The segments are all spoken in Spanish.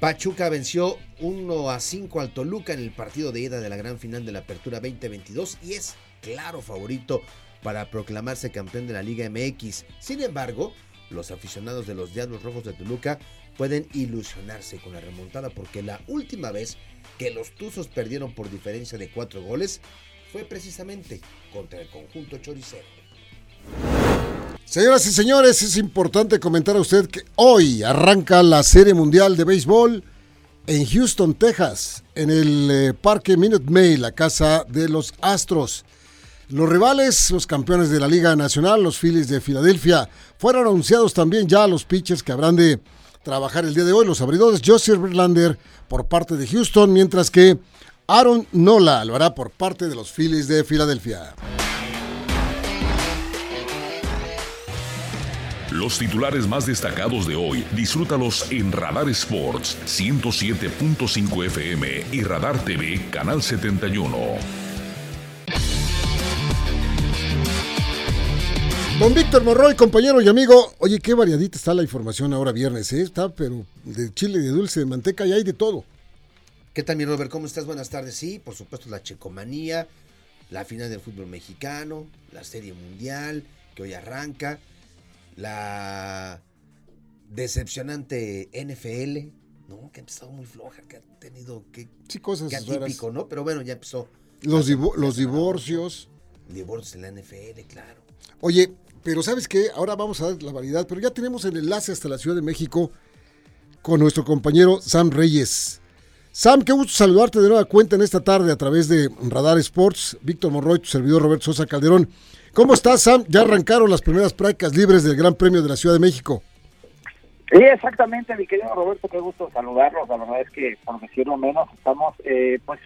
Pachuca venció 1 a 5 al Toluca en el partido de ida de la gran final de la Apertura 2022 y es claro favorito para proclamarse campeón de la Liga MX. Sin embargo, los aficionados de los Diablos Rojos de Toluca pueden ilusionarse con la remontada porque la última vez que los Tuzos perdieron por diferencia de 4 goles fue precisamente contra el conjunto choricero. Señoras y señores, es importante comentar a usted que hoy arranca la Serie Mundial de Béisbol en Houston, Texas, en el eh, Parque Minute Maid, la casa de los Astros. Los rivales, los campeones de la Liga Nacional, los Phillies de Filadelfia, fueron anunciados también ya los pitchers que habrán de trabajar el día de hoy. Los abridores, Joseph Verlander por parte de Houston, mientras que Aaron Nola lo hará por parte de los Phillies de Filadelfia. Los titulares más destacados de hoy, disfrútalos en Radar Sports 107.5 FM y Radar TV Canal 71. Don Víctor Morroy, compañero y amigo. Oye, qué variadita está la información ahora viernes, ¿eh? Está, pero de chile, de dulce, de manteca y hay de todo. ¿Qué tal, mi Robert? ¿Cómo estás? Buenas tardes. Sí, por supuesto, la checomanía, la final del fútbol mexicano, la serie mundial que hoy arranca la decepcionante NFL, ¿no? Que ha empezado muy floja, que ha tenido que... Sí, cosas que atípico, ¿no? Pero bueno, ya empezó. Los, los divorcios. Divorcios en la NFL, claro. Oye, pero ¿sabes qué? Ahora vamos a dar la variedad, pero ya tenemos el enlace hasta la Ciudad de México con nuestro compañero Sam Reyes. Sam, qué gusto saludarte de nueva cuenta en esta tarde a través de Radar Sports. Víctor Monroy, tu servidor Roberto Sosa Calderón. ¿Cómo estás, Sam? Ya arrancaron las primeras prácticas libres del Gran Premio de la Ciudad de México. Sí, exactamente, mi querido Roberto, qué gusto saludarlos. La verdad es que, por decirlo menos, estamos eh, pues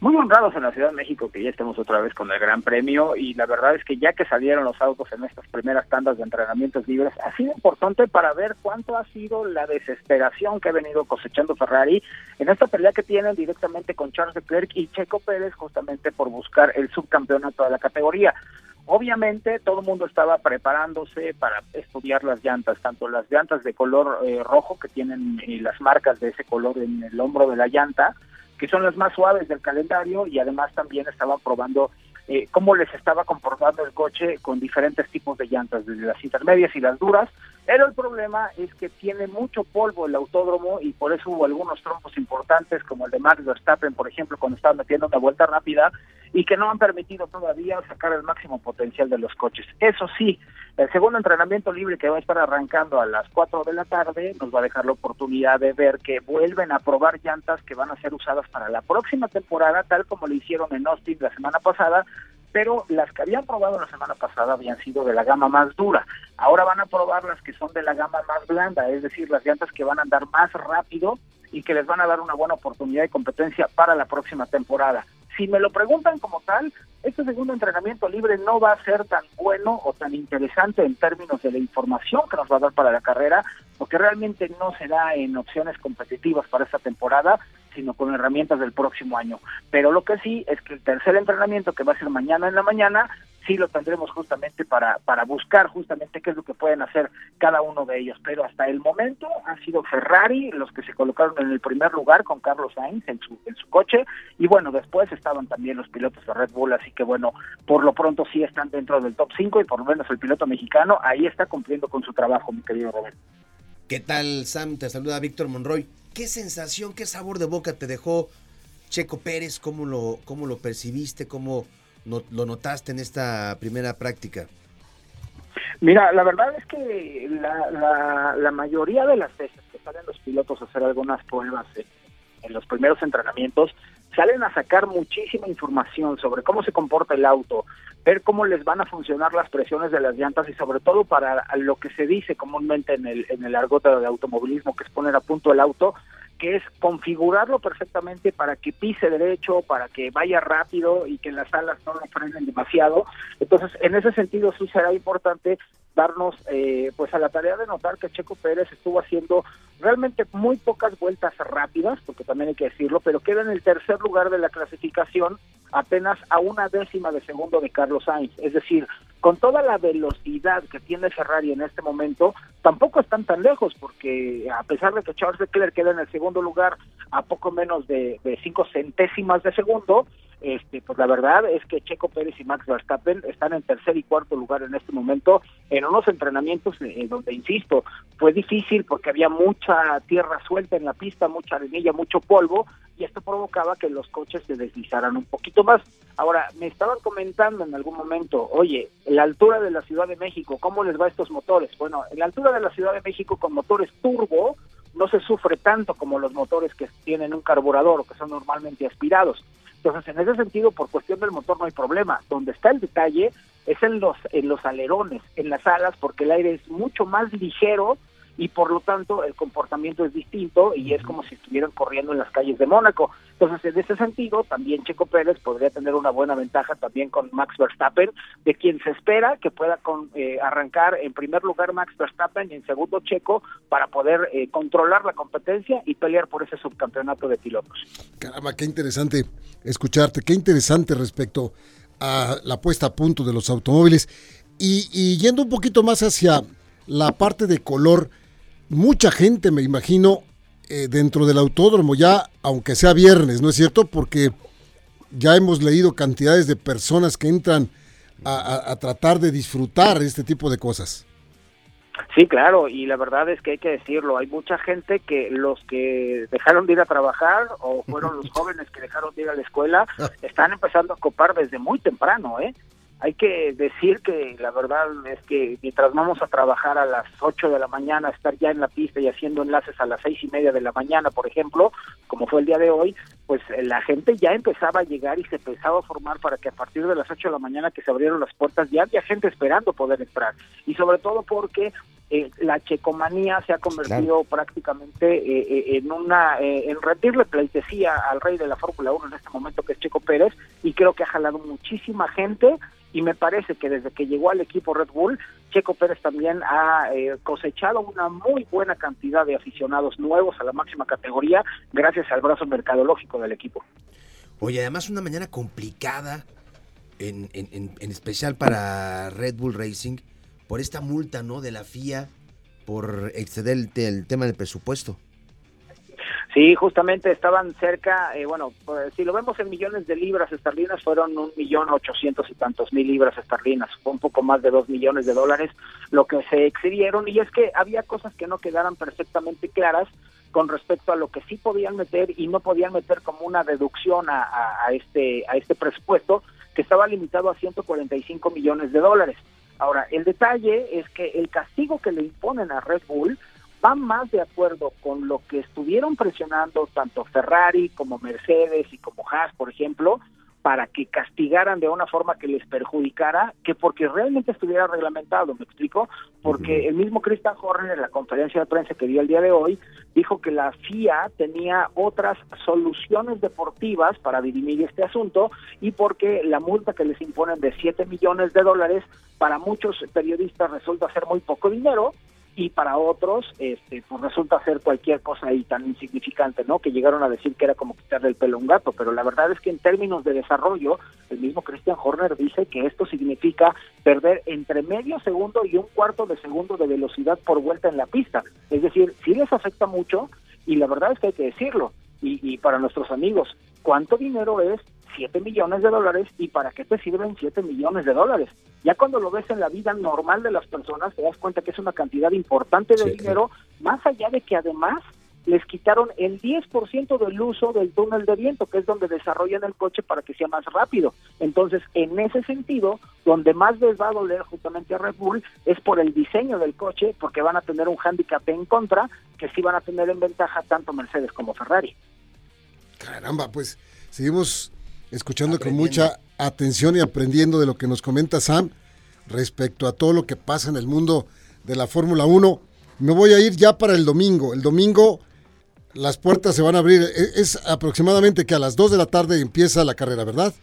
muy honrados en la Ciudad de México que ya estemos otra vez con el Gran Premio y la verdad es que ya que salieron los autos en estas primeras tandas de entrenamientos libres, ha sido importante para ver cuánto ha sido la desesperación que ha venido cosechando Ferrari en esta pelea que tienen directamente con Charles Leclerc y Checo Pérez justamente por buscar el subcampeonato de la categoría. Obviamente todo el mundo estaba preparándose para estudiar las llantas, tanto las llantas de color eh, rojo que tienen eh, las marcas de ese color en el hombro de la llanta, que son las más suaves del calendario y además también estaban probando eh, cómo les estaba comportando el coche con diferentes tipos de llantas, desde las intermedias y las duras, pero el problema es que tiene mucho polvo el autódromo y por eso hubo algunos trompos importantes como el de Max Verstappen, por ejemplo, cuando estaba metiendo una vuelta rápida y que no han permitido todavía sacar el máximo potencial de los coches. Eso sí, el segundo entrenamiento libre que va a estar arrancando a las 4 de la tarde nos va a dejar la oportunidad de ver que vuelven a probar llantas que van a ser usadas para la próxima temporada, tal como lo hicieron en Austin la semana pasada, pero las que habían probado la semana pasada habían sido de la gama más dura. Ahora van a probar las que son de la gama más blanda, es decir, las llantas que van a andar más rápido y que les van a dar una buena oportunidad de competencia para la próxima temporada. Si me lo preguntan como tal, este segundo entrenamiento libre no va a ser tan bueno o tan interesante en términos de la información que nos va a dar para la carrera, porque realmente no será en opciones competitivas para esta temporada, sino con herramientas del próximo año. Pero lo que sí es que el tercer entrenamiento, que va a ser mañana en la mañana, sí lo tendremos justamente para, para buscar justamente qué es lo que pueden hacer cada uno de ellos. Pero hasta el momento han sido Ferrari los que se colocaron en el primer lugar con Carlos Sainz en su, en su coche y bueno, después estaban también los pilotos de Red Bull, así que bueno, por lo pronto sí están dentro del top 5 y por lo menos el piloto mexicano ahí está cumpliendo con su trabajo, mi querido Roberto. ¿Qué tal, Sam? Te saluda Víctor Monroy. ¿Qué sensación, qué sabor de boca te dejó Checo Pérez? ¿Cómo lo, cómo lo percibiste? ¿Cómo lo notaste en esta primera práctica? Mira, la verdad es que la, la, mayoría de las veces que salen los pilotos a hacer algunas pruebas en los primeros entrenamientos, salen a sacar muchísima información sobre cómo se comporta el auto, ver cómo les van a funcionar las presiones de las llantas y sobre todo para lo que se dice comúnmente en el, en el argot de automovilismo, que es poner a punto el auto, que es configurarlo perfectamente para que pise derecho, para que vaya rápido y que las alas no lo frenen demasiado. Entonces, en ese sentido sí será importante darnos eh, pues a la tarea de notar que Checo Pérez estuvo haciendo realmente muy pocas vueltas rápidas, porque también hay que decirlo, pero queda en el tercer lugar de la clasificación apenas a una décima de segundo de Carlos Sainz. Es decir, con toda la velocidad que tiene Ferrari en este momento, tampoco están tan lejos, porque a pesar de que Charles Leclerc queda en el segundo lugar a poco menos de, de cinco centésimas de segundo, este, pues la verdad es que Checo Pérez y Max Verstappen están en tercer y cuarto lugar en este momento en unos entrenamientos en donde, insisto, fue difícil porque había mucha tierra suelta en la pista, mucha arenilla, mucho polvo, y esto provocaba que los coches se deslizaran un poquito más. Ahora, me estaban comentando en algún momento, oye, la altura de la Ciudad de México, ¿cómo les va a estos motores? Bueno, en la altura de la Ciudad de México con motores turbo no se sufre tanto como los motores que tienen un carburador o que son normalmente aspirados. Entonces, en ese sentido, por cuestión del motor no hay problema. Donde está el detalle es en los, en los alerones, en las alas, porque el aire es mucho más ligero y por lo tanto el comportamiento es distinto y es como si estuvieran corriendo en las calles de Mónaco. Entonces, en ese sentido, también Checo Pérez podría tener una buena ventaja también con Max Verstappen, de quien se espera que pueda con, eh, arrancar en primer lugar Max Verstappen y en segundo Checo para poder eh, controlar la competencia y pelear por ese subcampeonato de pilotos. Caramba, qué interesante escucharte, qué interesante respecto a la puesta a punto de los automóviles. Y, y yendo un poquito más hacia la parte de color, mucha gente, me imagino, eh, dentro del autódromo, ya, aunque sea viernes, ¿no es cierto? Porque ya hemos leído cantidades de personas que entran a, a, tratar de disfrutar este tipo de cosas. Sí, claro, y la verdad es que hay que decirlo, hay mucha gente que los que dejaron de ir a trabajar o fueron los jóvenes que dejaron de ir a la escuela están empezando a copar desde muy temprano, ¿eh? Hay que decir que la verdad es que mientras vamos a trabajar a las 8 de la mañana, estar ya en la pista y haciendo enlaces a las seis y media de la mañana, por ejemplo, como fue el día de hoy, pues eh, la gente ya empezaba a llegar y se empezaba a formar para que a partir de las 8 de la mañana que se abrieron las puertas ya había gente esperando poder entrar. Y sobre todo porque eh, la checomanía se ha convertido prácticamente eh, eh, en una en rendirle pleitesía al rey de la Fórmula 1 en este momento que es Checo Pérez y creo que ha jalado muchísima gente y me parece que desde que llegó al equipo Red Bull, Checo Pérez también ha eh, cosechado una muy buena cantidad de aficionados nuevos a la máxima categoría gracias al brazo mercadológico del equipo. Oye, además una mañana complicada, en, en, en especial para Red Bull Racing, por esta multa ¿no? de la FIA por exceder el, tema del presupuesto. Sí, justamente estaban cerca, eh, bueno, pues, si lo vemos en millones de libras esterlinas, fueron un millón ochocientos y tantos mil libras esterlinas, fue un poco más de dos millones de dólares lo que se excedieron, y es que había cosas que no quedaran perfectamente claras con respecto a lo que sí podían meter y no podían meter como una deducción a este a este presupuesto que estaba limitado a 145 millones de dólares. Ahora, el detalle es que el castigo que le imponen a Red Bull va más de acuerdo con lo que estuvieron presionando tanto Ferrari como Mercedes y como Haas, por ejemplo, para que castigaran de una forma que les perjudicara, que porque realmente estuviera reglamentado, ¿me explico? Porque uh -huh. el mismo Christian Horner en la conferencia de prensa que dio el día de hoy dijo que la FIA tenía otras soluciones deportivas para dirimir este asunto y porque la multa que les imponen de 7 millones de dólares para muchos periodistas resulta ser muy poco dinero, y para otros este pues resulta ser cualquier cosa ahí tan insignificante, ¿no? Que llegaron a decir que era como quitarle el pelo a un gato, pero la verdad es que en términos de desarrollo, el mismo Christian Horner dice que esto significa perder entre medio segundo y un cuarto de segundo de velocidad por vuelta en la pista. Es decir, sí les afecta mucho y la verdad es que hay que decirlo. Y, y para nuestros amigos, ¿cuánto dinero es 7 millones de dólares y para qué te sirven 7 millones de dólares. Ya cuando lo ves en la vida normal de las personas, te das cuenta que es una cantidad importante de sí, dinero, más allá de que además les quitaron el 10% del uso del túnel de viento, que es donde desarrollan el coche para que sea más rápido. Entonces, en ese sentido, donde más les va a doler justamente a Red Bull es por el diseño del coche, porque van a tener un hándicap en contra, que sí van a tener en ventaja tanto Mercedes como Ferrari. Caramba, pues seguimos escuchando con mucha atención y aprendiendo de lo que nos comenta Sam respecto a todo lo que pasa en el mundo de la Fórmula 1. Me voy a ir ya para el domingo. El domingo las puertas se van a abrir. E, es aproximadamente que a las 2 de la tarde empieza la carrera, ¿verdad?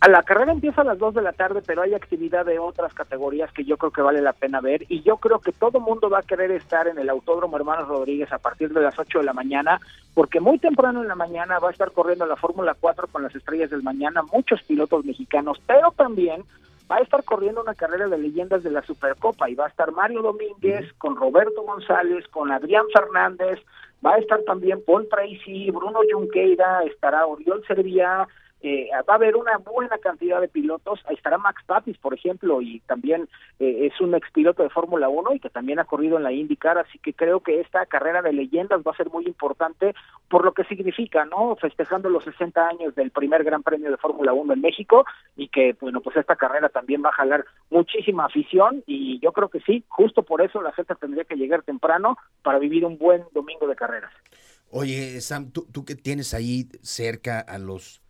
A la carrera empieza a las 2 de la tarde, pero hay actividad de otras categorías que yo creo que vale la pena ver. Y yo creo que todo mundo va a querer estar en el Autódromo Hermanos Rodríguez a partir de las 8 de la mañana, porque muy temprano en la mañana va a estar corriendo la Fórmula 4 con las estrellas del mañana, muchos pilotos mexicanos, pero también va a estar corriendo una carrera de leyendas de la Supercopa y va a estar Mario Domínguez con Roberto González, con Adrián Fernández, va a estar también Paul Tracy, Bruno Junqueira, estará Oriol Servia, eh, va a haber una buena cantidad de pilotos. Ahí estará Max Papis, por ejemplo, y también eh, es un expiloto de Fórmula 1 y que también ha corrido en la IndyCar, así que creo que esta carrera de leyendas va a ser muy importante por lo que significa, ¿no? Festejando los 60 años del primer Gran Premio de Fórmula 1 en México y que, bueno, pues esta carrera también va a jalar muchísima afición y yo creo que sí, justo por eso la gente tendría que llegar temprano para vivir un buen domingo de carreras. Oye, Sam, tú, tú que tienes ahí cerca a los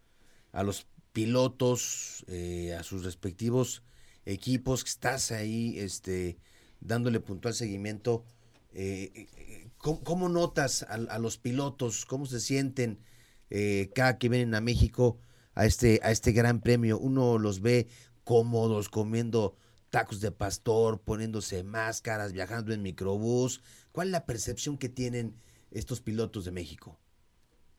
a los pilotos, eh, a sus respectivos equipos, que estás ahí este, dándole puntual seguimiento. Eh, eh, ¿cómo, notas a, los pilotos? ¿Cómo se sienten cada que vienen a México a este, a este gran premio? Uno los ve cómodos, comiendo tacos de pastor, poniéndose máscaras, viajando en microbús. ¿Cuál es la percepción que tienen estos pilotos de México?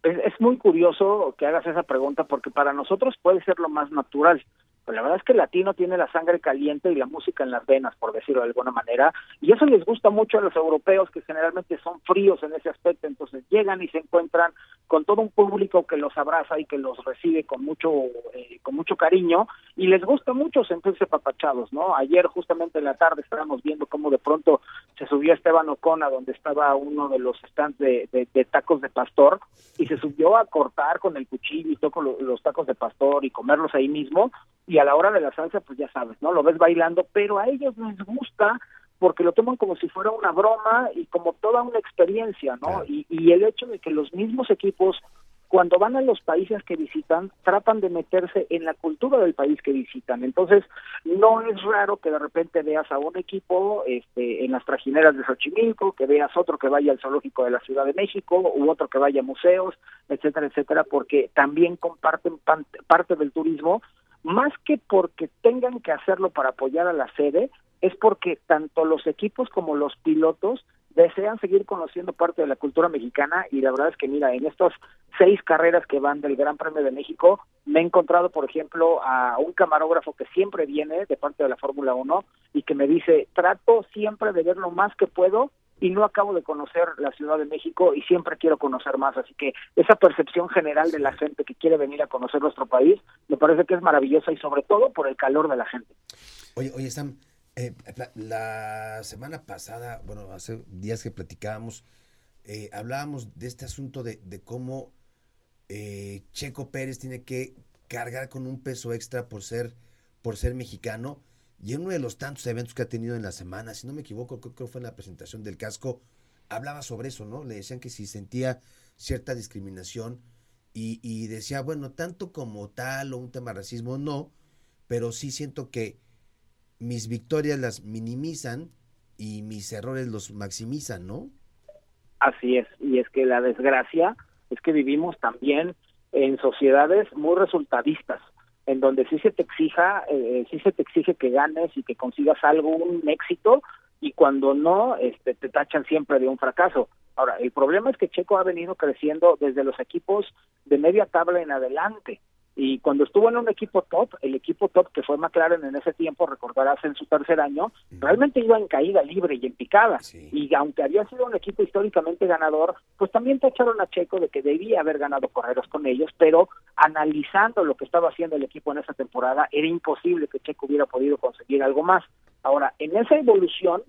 Es, muy curioso que hagas esa pregunta porque para nosotros puede ser lo más natural. Pero la verdad es que el latino tiene la sangre caliente y la música en las venas, por decirlo de alguna manera, y eso les gusta mucho a los europeos que generalmente son fríos en ese aspecto, entonces llegan y se encuentran con todo un público que los abraza y que los recibe con mucho eh, con mucho cariño y les gusta mucho sentirse papachados, ¿no? Ayer justamente en la tarde estábamos viendo cómo de pronto se subió Esteban Ocona donde estaba uno de los stands de, tacos de pastor y se subió a cortar con el cuchillo y tocó los tacos de pastor y comerlos ahí mismo y a la hora de la salsa pues ya sabes, ¿no? Lo ves bailando, pero a ellos les gusta porque lo toman como si fuera una broma y como toda una experiencia, ¿no? Y, y el hecho de que los mismos equipos cuando van a los países que visitan, tratan de meterse en la cultura del país que visitan. Entonces, no es raro que de repente veas a un equipo este, en las trajineras de Xochimilco, que veas otro que vaya al zoológico de la Ciudad de México, u otro que vaya a museos, etcétera, etcétera, porque también comparten parte del turismo, más que porque tengan que hacerlo para apoyar a la sede, es porque tanto los equipos como los pilotos desean seguir conociendo parte de la cultura mexicana y la verdad es que mira, en estas seis carreras que van del Gran Premio de México, me he encontrado, por ejemplo, a un camarógrafo que siempre viene de parte de la Fórmula 1 y que me dice, trato siempre de ver lo más que puedo y no acabo de conocer la Ciudad de México y siempre quiero conocer más. Así que esa percepción general de la gente que quiere venir a conocer nuestro país me parece que es maravillosa y sobre todo por el calor de la gente. Oye, oye, Sam, eh, la, semana pasada, bueno, hace días que platicábamos, eh, hablábamos de este asunto de, cómo eh, Checo Pérez tiene que cargar con un peso extra por ser, por ser mexicano. Y en uno de los tantos eventos que ha tenido en la semana, si no me equivoco, creo que fue en la presentación del casco, hablaba sobre eso, ¿no? Le decían que si sentía cierta discriminación y, y decía, bueno, tanto como tal o un tema de racismo, no, pero sí siento que mis victorias las minimizan y mis errores los maximizan, ¿no? Así es, y es que la desgracia es que vivimos también en sociedades muy resultadistas, en donde sí se te exija, eh, sí se te exige que ganes y que consigas algo, un éxito, y cuando no, este, te tachan siempre de un fracaso. Ahora, el problema es que Checo ha venido creciendo desde los equipos de media tabla en adelante. Y cuando estuvo en un equipo top, el equipo top que fue McLaren en ese tiempo, recordarás en su tercer año, realmente iba en caída libre y en picada. Y aunque había sido un equipo históricamente ganador, pues también tacharon a Checo de que debía haber ganado carreras con ellos, pero analizando lo que estaba haciendo el equipo en esa temporada, era imposible que Checo hubiera podido conseguir algo más. Ahora, en esa evolución,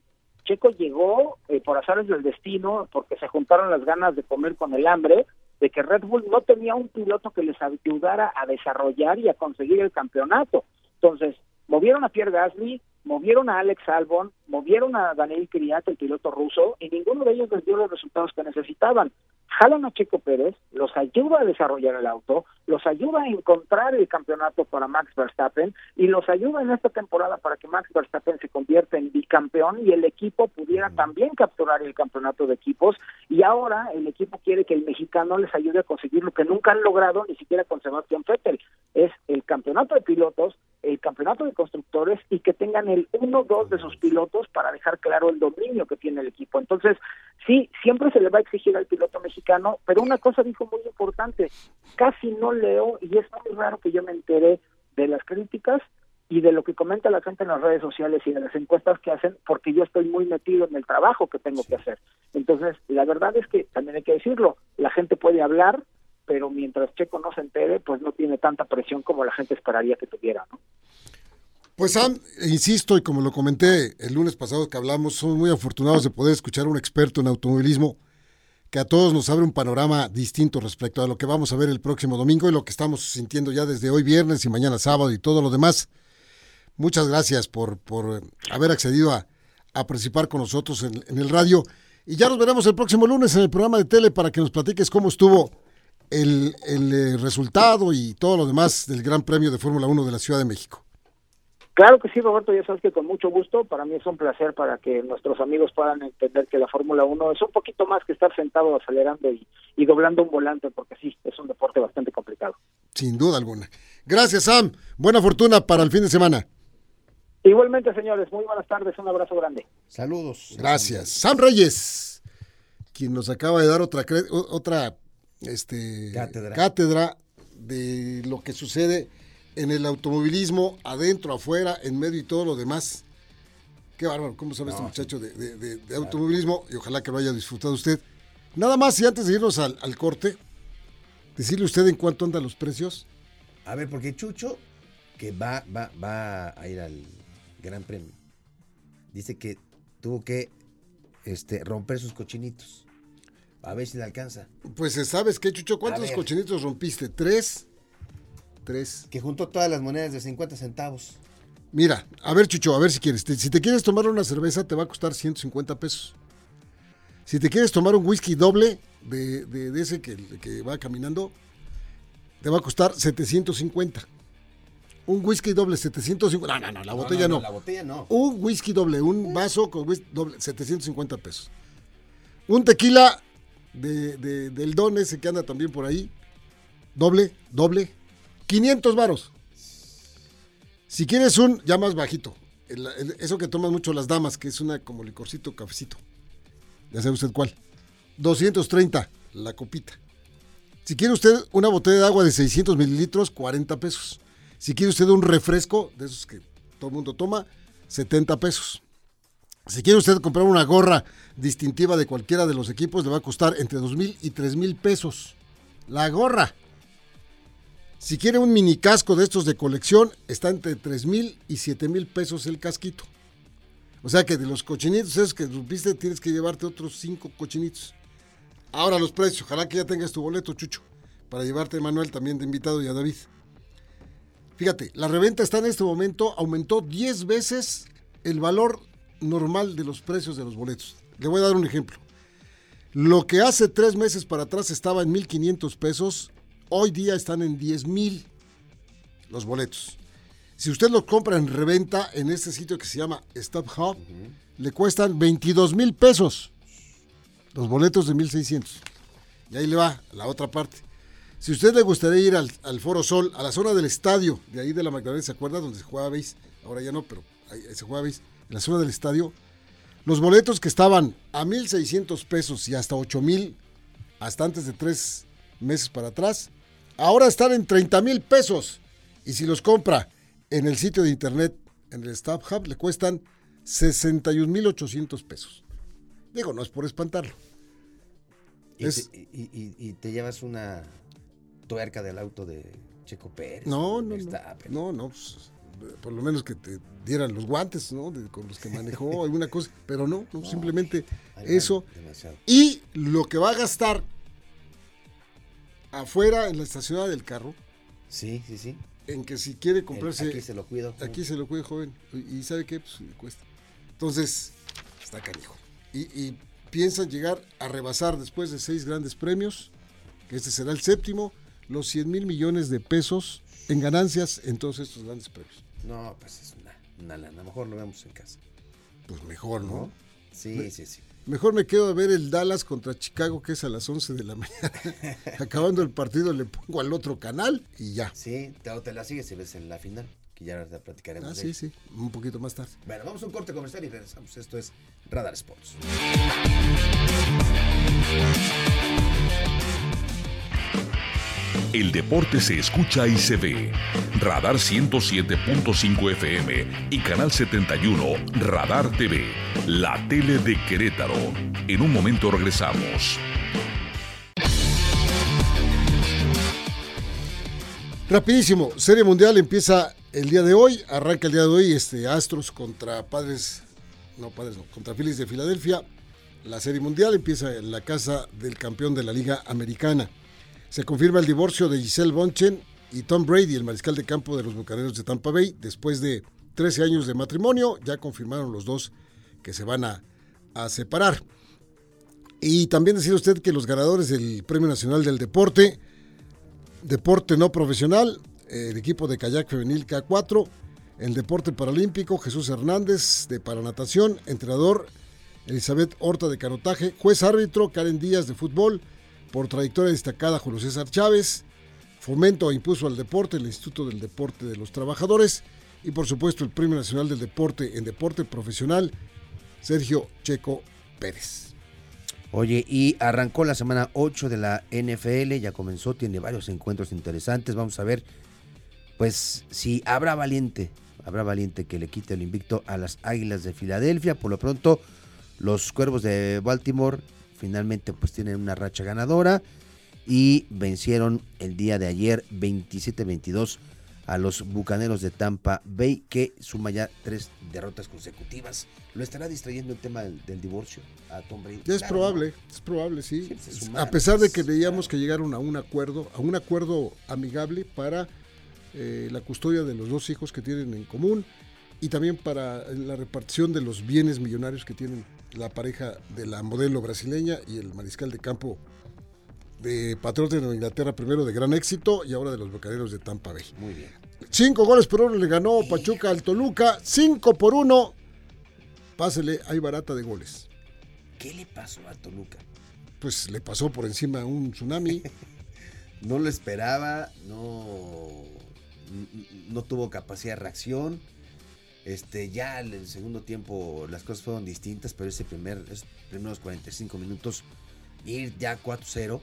Checo llegó eh, por azares del destino, porque se juntaron las ganas de comer con el hambre, de que Red Bull no tenía un piloto que les ayudara a desarrollar y a conseguir el campeonato. Entonces, movieron a Pierre Gasly, movieron a Alex Albon, movieron a Daniel Kiriat, el piloto ruso, y ninguno de ellos les dio los resultados que necesitaban. jalan a Checo Pérez, los ayuda a desarrollar el auto, los ayuda a encontrar el campeonato para Max Verstappen y los ayuda en esta temporada para que Max Verstappen se convierta en bicampeón y el equipo pudiera también capturar el campeonato de equipos. Y ahora el equipo quiere que el mexicano les ayude a conseguir lo que nunca han logrado ni siquiera con Sebastián Vettel, es el campeonato de pilotos, el campeonato de constructores y que tengan el 1-2 de sus pilotos para dejar claro el dominio que tiene el equipo. Entonces, sí, siempre se le va a exigir al piloto mexicano, pero una cosa dijo muy importante, casi no leo y es muy raro que yo me enteré de las críticas y de lo que comenta la gente en las redes sociales y de las encuestas que hacen, porque yo estoy muy metido en el trabajo que tengo que hacer. Entonces, la verdad es que también hay que decirlo, la gente puede hablar, pero mientras Checo no se entere, pues no tiene tanta presión como la gente esperaría que tuviera, ¿no? Pues Sam, insisto, y como lo comenté el lunes pasado que hablamos, somos muy afortunados de poder escuchar a un experto en automovilismo que a todos nos abre un panorama distinto respecto a lo que vamos a ver el próximo domingo y lo que estamos sintiendo ya desde hoy viernes y mañana sábado y todo lo demás. Muchas gracias por, por haber accedido a, a participar con nosotros en, en, el radio. Y ya nos veremos el próximo lunes en el programa de tele para que nos platiques cómo estuvo el, el eh, resultado y todo lo demás del Gran Premio de Fórmula 1 de la Ciudad de México. Claro que sí, Roberto, ya sabes que con mucho gusto, para mí es un placer para que nuestros amigos puedan entender que la Fórmula 1 es un poquito más que estar sentado acelerando y, y, doblando un volante, porque sí, es un deporte bastante complicado. Sin duda alguna. Gracias, Sam. Buena fortuna para el fin de semana. Igualmente, señores, muy buenas tardes, un abrazo grande. Saludos. Gracias. Sam Reyes, quien nos acaba de dar otra, otra este, cátedra. cátedra de lo que sucede en el automovilismo, adentro, afuera, en medio y todo lo demás. Qué bárbaro, ¿cómo sabe no, este muchacho de, de, de, de automovilismo? Y ojalá que lo haya disfrutado usted. Nada más, y antes de irnos al, al, corte, decirle usted en cuánto andan los precios. A ver, porque Chucho, que va, va, va a ir al Gran Premio, dice que tuvo que este, romper sus cochinitos. A ver si le alcanza. Pues, ¿sabes qué, Chucho? ¿Cuántos cochinitos rompiste? ¿Tres? Tres. Que juntó todas las monedas de 50 centavos. Mira, a ver, Chucho, a ver si quieres. Te, si te quieres tomar una cerveza, te va a costar 150 pesos. Si te quieres tomar un whisky doble de, de, de ese que, que, va caminando, te va a costar 750. Un whisky doble, 750. No, no, no, la botella no, no. no, La botella no. Un whisky doble, un vaso con whisky doble, 750 pesos. Un tequila de, del don ese que anda también por ahí, doble, doble, 500 varos. Si quieres un, ya más bajito, eso que toman mucho las damas, que es una como licorcito, cafecito. Ya sabe usted cuál. 230 la copita. Si quiere usted una botella de agua de 600 mililitros, 40 pesos. Si quiere usted un refresco, de esos que todo el mundo toma, 70 pesos. Si quiere usted comprar una gorra distintiva de cualquiera de los equipos, le va a costar entre 2 mil y 3 mil pesos. La gorra. Si quiere un mini casco de estos de colección, está entre 3 mil y 7 mil pesos el casquito. O sea que de los cochinitos esos que rompiste, tienes que llevarte otros 5 cochinitos. Ahora los precios. Ojalá que ya tengas tu boleto, Chucho, para llevarte a Manuel también de invitado y a David. Fíjate, la reventa está en este momento, aumentó 10 veces el valor normal de los precios de los boletos. Le voy a dar un ejemplo. Lo que hace tres meses para atrás estaba en 1.500 pesos, hoy día están en 10 mil los boletos. Si usted los compra en reventa en este sitio que se llama Stop Hub, uh -huh. le cuestan 22 mil pesos los boletos de 1.600. Y ahí le va la otra parte. Si usted le gustaría ir al, al, Foro Sol, a la zona del estadio, de ahí de la Magdalena, ¿se acuerda? Donde se jugaba base, ahora ya no, pero ahí, ahí se jugaba base, en la zona del estadio, los boletos que estaban a 1.600 pesos y hasta 8.000, hasta antes de tres meses para atrás, ahora están en 30 mil pesos. Y si los compra en el sitio de internet, en el Staff Hub, le cuestan 61.800 pesos. Digo, no es por espantarlo. Y, es... te, y, y, y, te, llevas una tuerca del auto de Checo Pérez. No, no, no, no, no pues, por lo menos que te dieran los guantes, ¿no? De, con los que manejó, alguna cosa, pero no, no, no simplemente eso. Demasiado. Y lo que va a gastar afuera en la estacionada del carro. Sí, sí, sí. En que si quiere comprarse. El, aquí se lo cuido. Joven. Aquí se lo cuida, joven. Y, ¿sabe qué? Pues le cuesta. Entonces, está canijo. Y, y, piensan llegar a rebasar después de seis grandes premios, que este será el séptimo, los 100 mil millones de pesos en ganancias en todos estos grandes premios. No, pues es una, una lana. Mejor lo vemos en casa. Pues mejor, ¿no? ¿No? Sí, sí, sí. Mejor me quedo a ver el Dallas contra Chicago, que es a las 11 de la mañana. Acabando el partido le pongo al otro canal y ya. Sí, te, te la sigues si ves en la final, que ya ahorita platicaremos. Ah, sí, sí, un poquito más tarde. Bueno, vamos a un corte comercial y regresamos. Esto es Radar Sports. El deporte se escucha y se ve. Radar 107.5 FM y Canal 71 Radar TV, la tele de Querétaro. En un momento regresamos. Rapidísimo, Serie Mundial empieza el día de hoy, arranca el día de hoy este Astros contra Padres, no Padres no, contra Phillies de Filadelfia. La Serie Mundial empieza en la casa del campeón de la Liga Americana. Se confirma el divorcio de Giselle Bonchen y Tom Brady, el mariscal de campo de los Bucaneros de Tampa Bay, después de 13 años de matrimonio, ya confirmaron los dos que se van a, separar. Y también decía usted que los ganadores del Premio Nacional del Deporte, deporte no profesional, el equipo de kayak femenil K4, el deporte paralímpico Jesús Hernández de paranatación, entrenador Elizabeth Horta de canotaje, juez árbitro Karen Díaz de fútbol, por trayectoria destacada Julio César Chávez, fomento e impulso al deporte, el Instituto del Deporte de los Trabajadores y por supuesto el Premio Nacional del Deporte en Deporte Profesional Sergio Checo Pérez. Oye, y arrancó la semana 8 de la NFL, ya comenzó, tiene varios encuentros interesantes. Vamos a ver, pues, si habrá valiente, habrá valiente que le quite el invicto a las Águilas de Filadelfia. Por lo pronto, los Cuervos de Baltimore finalmente pues tienen una racha ganadora y vencieron el día de ayer 27-22 a los Bucaneros de Tampa Bay que suma ya tres derrotas consecutivas. ¿Lo estará distrayendo el tema del, del divorcio a Tom Brady? Es Claro, probable, es probable, sí. A pesar de que veíamos claro. que llegaron a un acuerdo, a un acuerdo amigable para eh, la custodia de los dos hijos que tienen en común y también para la repartición de los bienes millonarios que tienen la pareja de la modelo brasileña y el mariscal de campo de Patriotas de Inglaterra, primero de gran éxito y ahora de los Bucaneros de Tampa Bay. Muy bien. Cinco goles por uno le ganó Pachuca al Toluca, cinco por uno. Pásele, hay barata de goles. ¿Qué le pasó a Toluca? Pues le pasó por encima un tsunami. No lo esperaba, no, no tuvo capacidad de reacción. Este, ya en el segundo tiempo las cosas fueron distintas, pero ese primer, esos primeros 45 minutos, ir ya 4-0,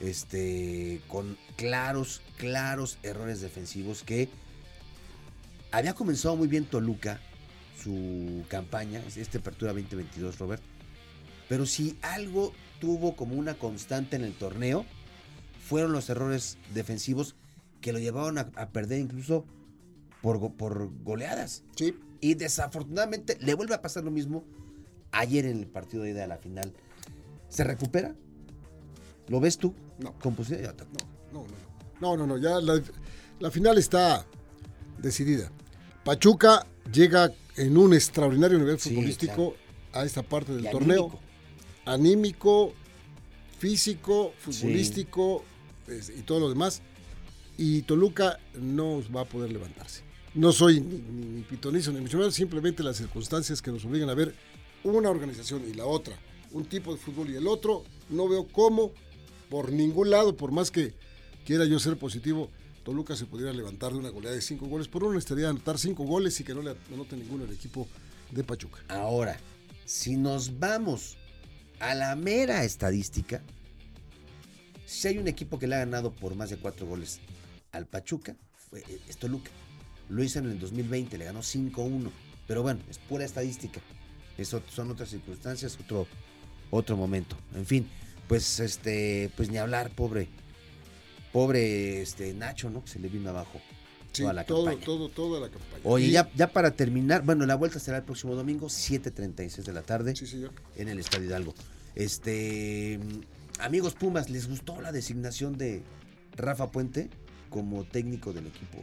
este, con claros, claros errores defensivos que había comenzado muy bien Toluca, su campaña, este Apertura 2022, Robert. Pero si algo tuvo como una constante en el torneo, fueron los errores defensivos que lo llevaron a perder incluso por, por goleadas. Sí. Y desafortunadamente le vuelve a pasar lo mismo ayer en el partido de ida a la final. ¿Se recupera? ¿Lo ves tú? No. Con posibilidad de- No, no, no. No, no, no. Ya la, la final está decidida. Pachuca llega en un extraordinario nivel Sí, futbolístico a esta parte del Y torneo. anímico. Anímico, físico, futbolístico es- y todo lo demás. Y Toluca no va a poder levantarse. No soy ni, ni, ni pitonizo ni mucho menos, simplemente las circunstancias que nos obligan a ver una organización y la otra, un tipo de fútbol y el otro, no veo cómo, por ningún lado, por más que quiera yo ser positivo, Toluca se pudiera levantar de una goleada de cinco goles por uno, necesitaría anotar cinco goles y que no le anote ninguno el equipo de Pachuca. Ahora, si nos vamos a la mera estadística, si hay un equipo que le ha ganado por más de cuatro goles al Pachuca, fue, eh, es Toluca. Lo hizo en el 2020, le ganó 5-1. Pero bueno, es pura estadística. Eso son otras circunstancias, otro, otro momento. En fin, pues este, pues ni hablar, pobre, pobre este Nacho, ¿no? Que se le vino abajo Sí, toda la todo, campaña. todo, toda la campaña. Oye, Y- ya, ya para terminar, bueno, la vuelta será el próximo domingo, 7.36 de la tarde Sí, señor. en el Estadio Hidalgo. Este, mm, amigos Pumas, ¿les gustó la designación de Rafa Puente como técnico del equipo?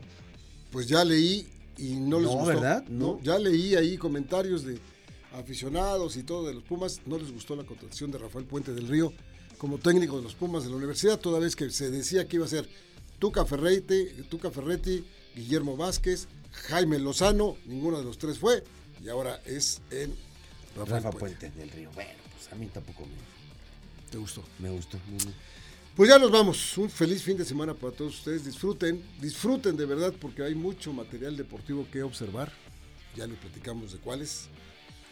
Pues ya leí y no les No, gustó. ¿verdad? No. No. ya leí ahí comentarios de aficionados y todo de los Pumas, no les gustó la contratación de Rafael Puente del Río como técnico de los Pumas de la universidad, toda vez que se decía que iba a ser Tuca Ferretti, Tuca Ferretti, Guillermo Vázquez, Jaime Lozano, ninguno de los tres fue, y ahora es en Rafael Rafa Puente. del Río. Bueno, pues a mí tampoco me, ¿Te gustó? Me gustó. Pues ya nos vamos. Un feliz fin de semana para todos ustedes. Disfruten, disfruten de verdad porque hay mucho material deportivo que observar. Ya les platicamos de cuáles.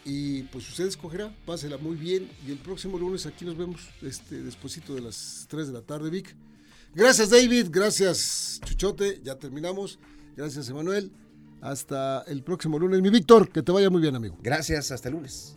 Y pues usted escogerá, pásela muy bien. Y el próximo lunes aquí nos vemos, este, despuesito de las 3 de la tarde, Vic. Gracias, David. Gracias, Chuchote. Ya terminamos. Gracias, Emanuel. Hasta el próximo lunes. Mi Víctor, que te vaya muy bien, amigo. Gracias, hasta el lunes.